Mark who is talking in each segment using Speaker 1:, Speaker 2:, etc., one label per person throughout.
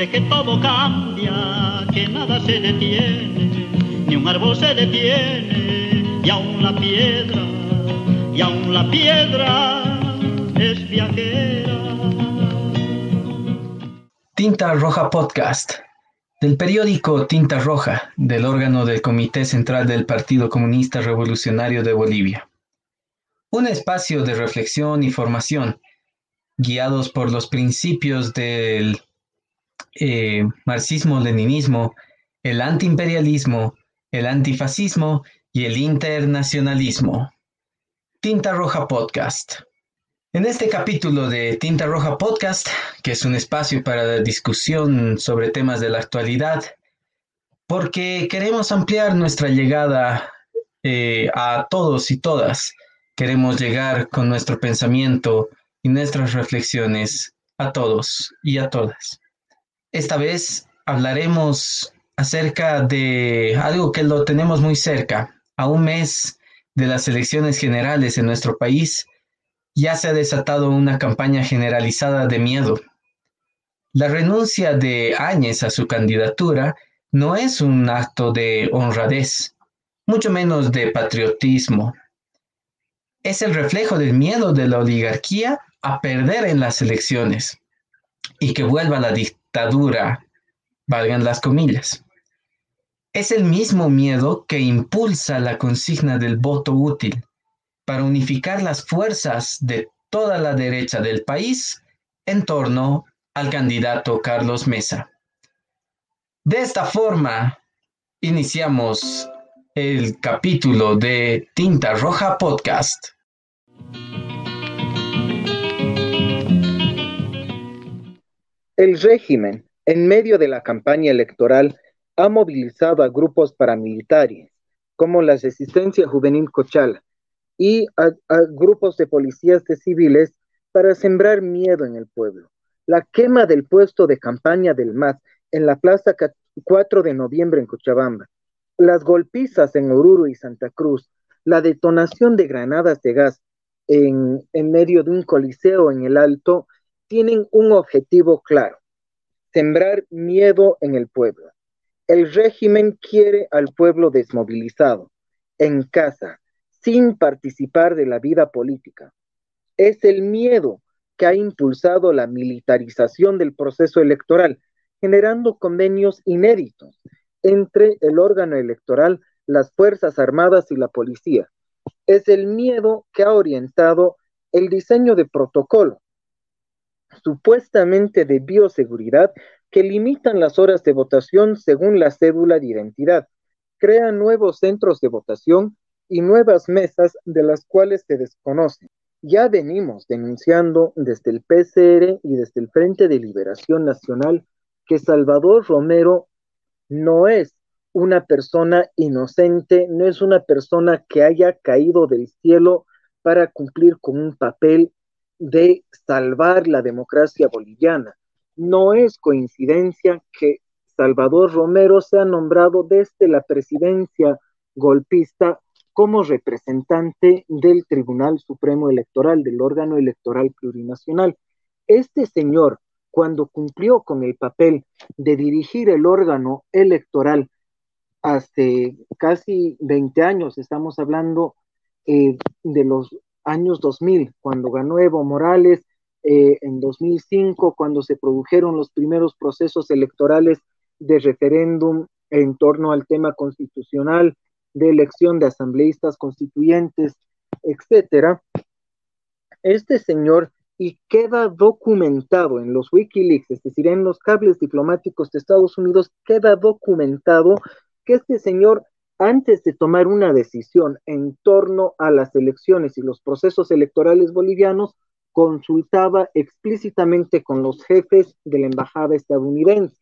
Speaker 1: Que todo cambia, que nada se detiene, ni un árbol se detiene, y aún la piedra, y aún la piedra es viajera.
Speaker 2: Tinta Roja Podcast, del periódico Tinta Roja, del órgano del Comité Central del Partido Comunista Revolucionario de Bolivia. Un espacio de reflexión y formación, guiados por los principios del eh, marxismo-leninismo, el antiimperialismo, el antifascismo y el internacionalismo. Tinta Roja Podcast. En este capítulo de Tinta Roja Podcast, que es un espacio para discusión sobre temas de la actualidad, porque queremos ampliar nuestra llegada eh, a todos y todas, queremos llegar con nuestro pensamiento y nuestras reflexiones a todos y a todas. Esta vez hablaremos acerca de algo que lo tenemos muy cerca, a un mes de las elecciones generales en nuestro país ya se ha desatado una campaña generalizada de miedo. La renuncia de Áñez a su candidatura no es un acto de honradez, mucho menos de patriotismo. Es el reflejo del miedo de la oligarquía a perder en las elecciones y que vuelva la dictadura, valgan las comillas. Es el mismo miedo que impulsa la consigna del voto útil, para unificar las fuerzas de toda la derecha del país en torno al candidato Carlos Mesa. De esta forma, iniciamos el capítulo de Tinta Roja Podcast.
Speaker 3: El régimen, en medio de la campaña electoral, ha movilizado a grupos paramilitares, como la Resistencia Juvenil Cochala, y a, grupos de policías de civiles para sembrar miedo en el pueblo. La quema del puesto de campaña del MAS en la Plaza 4 de noviembre en Cochabamba, las golpizas en Oruro y Santa Cruz, la detonación de granadas de gas en, en medio de un coliseo en el Alto, tienen un objetivo claro, sembrar miedo en el pueblo. El régimen quiere al pueblo desmovilizado, en casa, sin participar de la vida política. Es el miedo que ha impulsado la militarización del proceso electoral, generando convenios inéditos entre el órgano electoral, las Fuerzas Armadas y la policía. Es el miedo que ha orientado el diseño de protocolo, supuestamente de bioseguridad, que limitan las horas de votación según la cédula de identidad, crean nuevos centros de votación y nuevas mesas de las cuales se desconoce. Ya venimos denunciando desde el PCR y desde el Frente de Liberación Nacional que Salvador Romero no es una persona inocente, no es una persona que haya caído del cielo para cumplir con un papel de salvar la democracia boliviana. No es coincidencia que Salvador Romero sea nombrado desde la presidencia golpista como representante del Tribunal Supremo Electoral, del órgano electoral plurinacional. Este señor, cuando cumplió con el papel de dirigir el órgano electoral hace casi 20 años, estamos hablando eh, de los años 2000, cuando ganó Evo Morales, eh, en 2005, cuando se produjeron los primeros procesos electorales de referéndum en torno al tema constitucional, de elección de asambleístas constituyentes, etcétera, este señor y queda documentado en los Wikileaks, es decir, en los cables diplomáticos de Estados Unidos, queda documentado que este señor, antes de tomar una decisión en torno a las elecciones y los procesos electorales bolivianos, consultaba explícitamente con los jefes de la embajada estadounidense.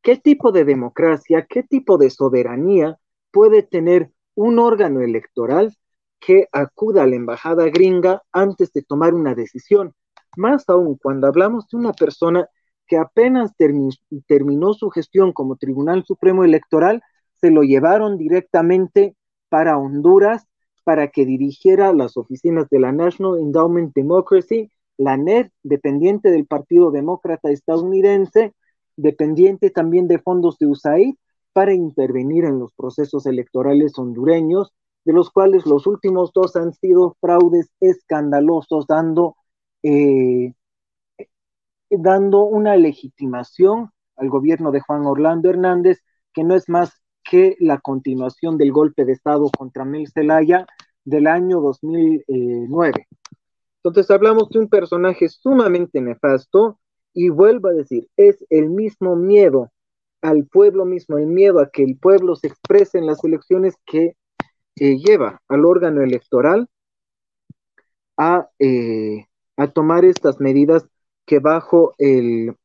Speaker 3: ¿Qué tipo de democracia, qué tipo de soberanía puede tener un órgano electoral que acuda a la embajada gringa antes de tomar una decisión. Más aún cuando hablamos de una persona que apenas terminó su gestión como Tribunal Supremo Electoral, se lo llevaron directamente para Honduras para que dirigiera las oficinas de la National Endowment Democracy, la NED, dependiente del Partido Demócrata estadounidense, dependiente también de fondos de USAID para intervenir en los procesos electorales hondureños, de los cuales los últimos dos han sido fraudes escandalosos, dando, eh, dando una legitimación al gobierno de Juan Orlando Hernández, que no es más que la continuación del golpe de Estado contra Mel Zelaya del año 2009. Entonces hablamos de un personaje sumamente nefasto y vuelvo a decir, es el mismo miedo al pueblo mismo, el miedo a que el pueblo se exprese en las elecciones que lleva al órgano electoral eh, a tomar estas medidas que bajo el,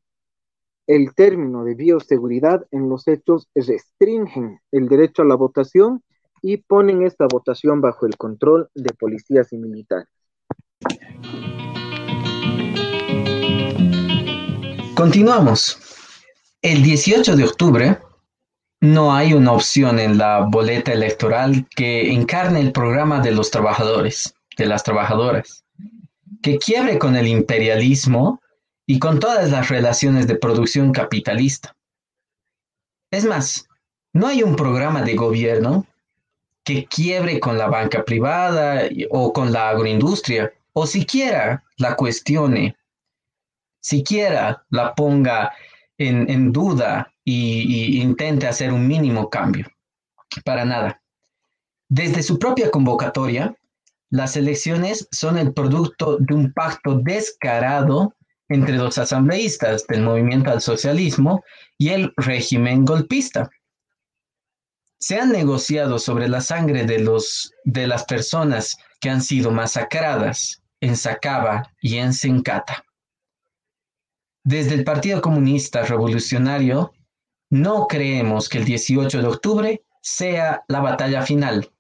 Speaker 3: el término de bioseguridad en los hechos restringen el derecho a la votación y ponen esta votación bajo el control de policías y militares.
Speaker 2: Continuamos. El 18 de octubre no hay una opción en la boleta electoral que encarne el programa de los trabajadores, de las trabajadoras, que quiebre con el imperialismo y con todas las relaciones de producción capitalista. Es más, no hay un programa de gobierno que quiebre con la banca privada o con la agroindustria, o siquiera la cuestione, siquiera la ponga en, duda e intente hacer un mínimo cambio. Para nada. Desde su propia convocatoria, las elecciones son el producto de un pacto descarado entre los asambleístas del movimiento al socialismo y el régimen golpista. Se han negociado sobre la sangre de, los, de las personas que han sido masacradas en Sacaba y en Sencata. Desde el Partido Comunista Revolucionario, no creemos que el 18 de octubre sea la batalla final.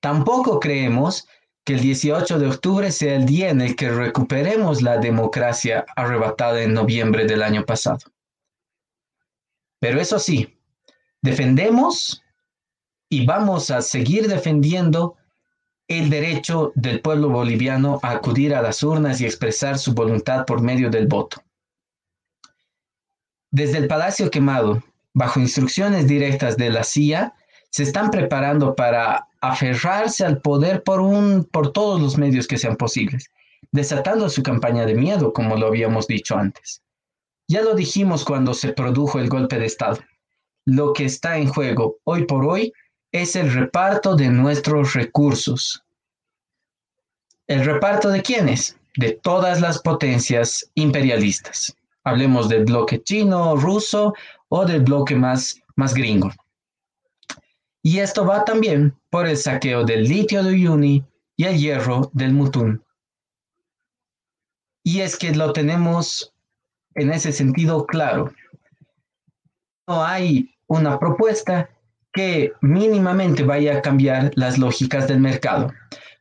Speaker 2: Tampoco creemos que el 18 de octubre sea el día en el que recuperemos la democracia arrebatada en noviembre del año pasado. Pero eso sí, defendemos y vamos a seguir defendiendo el derecho del pueblo boliviano a acudir a las urnas y expresar su voluntad por medio del voto. Desde el Palacio Quemado, bajo instrucciones directas de la CIA, se están preparando para aferrarse al poder por, un, por todos los medios que sean posibles, desatando su campaña de miedo, como lo habíamos dicho antes. Ya lo dijimos cuando se produjo el golpe de Estado. Lo que está en juego hoy por hoy es el reparto de nuestros recursos. ¿El reparto de quiénes? De todas las potencias imperialistas. Hablemos del bloque chino, ruso o del bloque más, más gringo. Y esto va también por el saqueo del litio de Uyuni y el hierro del Mutún. Y es que lo tenemos en ese sentido claro. No hay una propuesta que mínimamente vaya a cambiar las lógicas del mercado.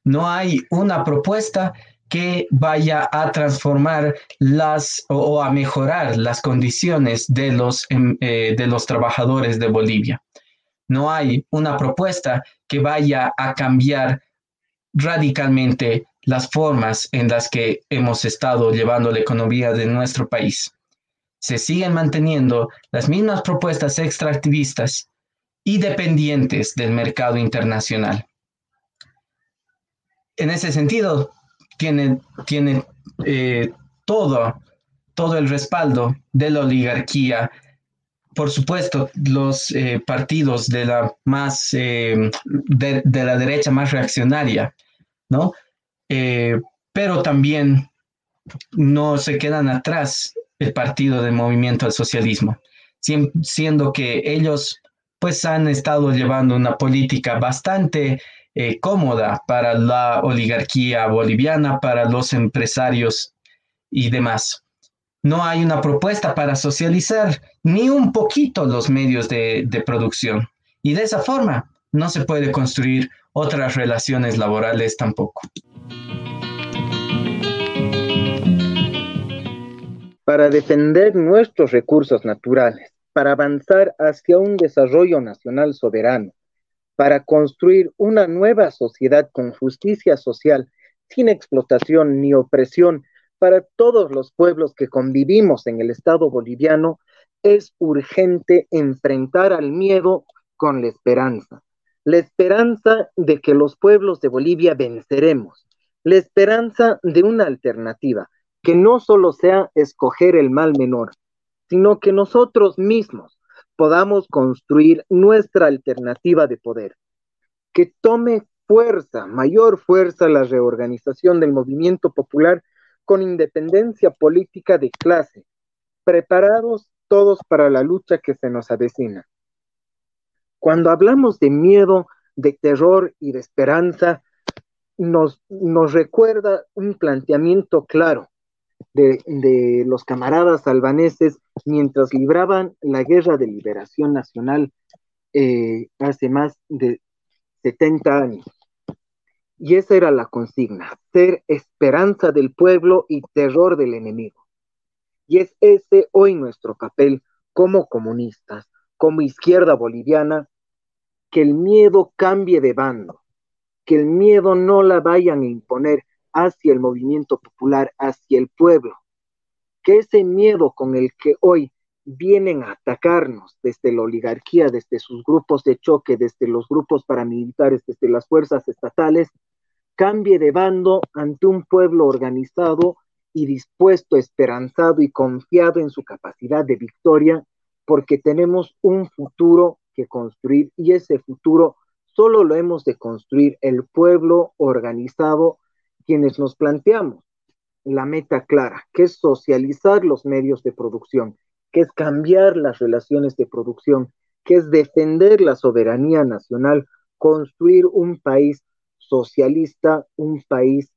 Speaker 2: No hay una propuesta que vaya a transformar las o, a mejorar las condiciones de los, em, eh, de los trabajadores de Bolivia. No hay una propuesta que vaya a cambiar radicalmente las formas en las que hemos estado llevando la economía de nuestro país. Se siguen manteniendo las mismas propuestas extractivistas y dependientes del mercado internacional. En ese sentido, tiene, tiene eh, todo, todo el respaldo de la oligarquía. Por supuesto, los eh, partidos de la, más, eh, de, la derecha más reaccionaria, ¿no? pero también no se quedan atrás el partido del movimiento al socialismo, siendo que ellos pues han estado llevando una política bastante eh, cómoda para la oligarquía boliviana, para los empresarios y demás. No hay una propuesta para socializar ni un poquito los medios de, producción. Y de esa forma no se puede construir otras relaciones laborales tampoco.
Speaker 3: Para defender nuestros recursos naturales, para avanzar hacia un desarrollo nacional soberano, para construir una nueva sociedad con justicia social, sin explotación ni opresión, para todos los pueblos que convivimos en el Estado boliviano, es urgente enfrentar al miedo con la esperanza. La esperanza de que los pueblos de Bolivia venceremos. La esperanza de una alternativa, que no solo sea escoger el mal menor, sino que nosotros mismos podamos construir nuestra alternativa de poder. Que tome fuerza, mayor fuerza la reorganización del movimiento popular con independencia política de clase, preparados todos para la lucha que se nos avecina. Cuando hablamos de miedo, de terror y de esperanza, nos, recuerda un planteamiento claro de, los camaradas albaneses mientras libraban la guerra de liberación nacional eh, hace más de 70 años. Y esa era la consigna, ser esperanza del pueblo y terror del enemigo. Y es ese hoy nuestro papel como comunistas, como izquierda boliviana, que el miedo cambie de bando, que el miedo no la vayan a imponer hacia el movimiento popular, hacia el pueblo, que ese miedo con el que hoy vienen a atacarnos desde la oligarquía, desde sus grupos de choque, desde los grupos paramilitares, desde las fuerzas estatales, cambie de bando ante un pueblo organizado y dispuesto, esperanzado y confiado en su capacidad de victoria, porque tenemos un futuro que construir y ese futuro solo lo hemos de construir el pueblo organizado quienes nos planteamos la meta clara, que es socializar los medios de producción, que es cambiar las relaciones de producción, que es defender la soberanía nacional, construir un país socialista, un país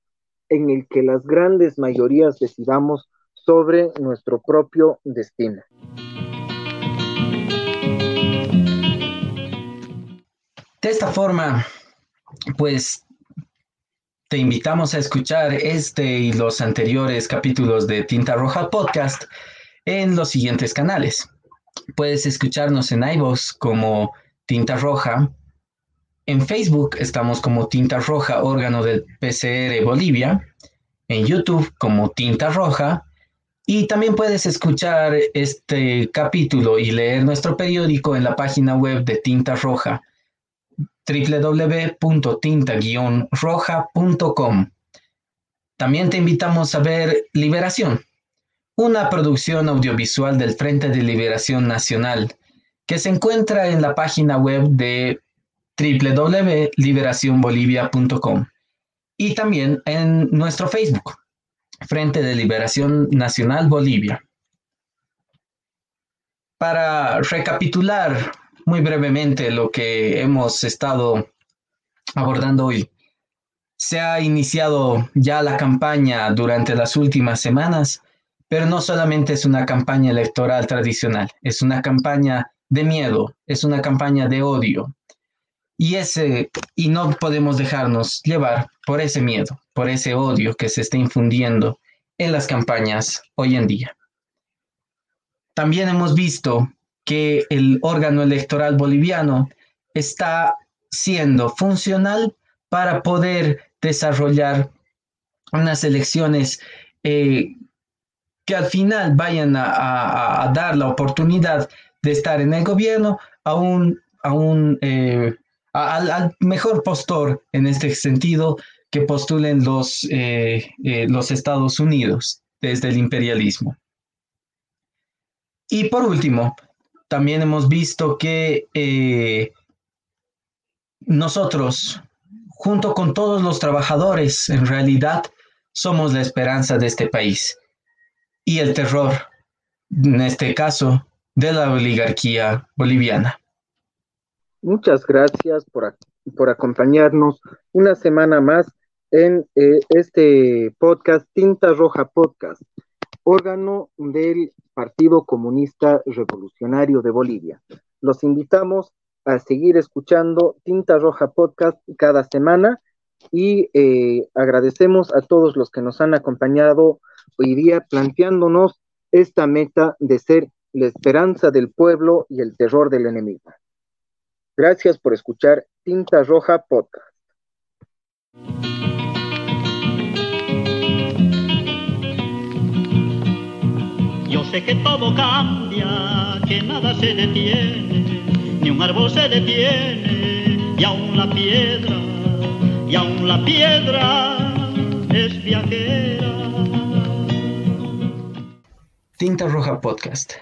Speaker 3: en el que las grandes mayorías decidamos sobre nuestro propio destino.
Speaker 2: De esta forma, pues te invitamos a escuchar este y los anteriores capítulos de Tinta Roja Podcast en los siguientes canales. Puedes escucharnos en iVoox como Tinta Roja. En Facebook estamos como Tinta Roja, órgano del PCR Bolivia. En YouTube como Tinta Roja. Y también puedes escuchar este capítulo y leer nuestro periódico en la página web de Tinta Roja www.tinta-roja.com. También te invitamos a ver Liberación, una producción audiovisual del Frente de Liberación Nacional que se encuentra en la página web de www.liberacionbolivia.com y también en nuestro Facebook, Frente de Liberación Nacional Bolivia. Para recapitular muy brevemente lo que hemos estado abordando hoy. Se ha iniciado ya la campaña durante las últimas semanas, pero no solamente es una campaña electoral tradicional, es una campaña de miedo, es una campaña de odio. Y, ese, y no podemos dejarnos llevar por ese miedo, por ese odio que se está infundiendo en las campañas hoy en día. También hemos visto que el órgano electoral boliviano está siendo funcional para poder desarrollar unas elecciones eh, que al final vayan a, dar la oportunidad de estar en el gobierno a un, a un eh, al, mejor postor en este sentido que postulen los, eh, los Estados Unidos desde el imperialismo. Y por último, también hemos visto que eh, nosotros, junto con todos los trabajadores, en realidad somos la esperanza de este país y el terror, en este caso, de la oligarquía boliviana.
Speaker 3: Muchas gracias por, acompañarnos una semana más en eh, este podcast, Tinta Roja Podcast, órgano del Partido Comunista Revolucionario de Bolivia. Los invitamos a seguir escuchando Tinta Roja Podcast cada semana y eh, agradecemos a todos los que nos han acompañado hoy día planteándonos esta meta de ser la esperanza del pueblo y el terror del enemigo. Gracias por escuchar Tinta Roja Podcast.
Speaker 1: Yo sé que todo cambia, que nada se detiene, ni un árbol se detiene, y aún la piedra, y aún la piedra es viajera.
Speaker 2: Tinta Roja Podcast.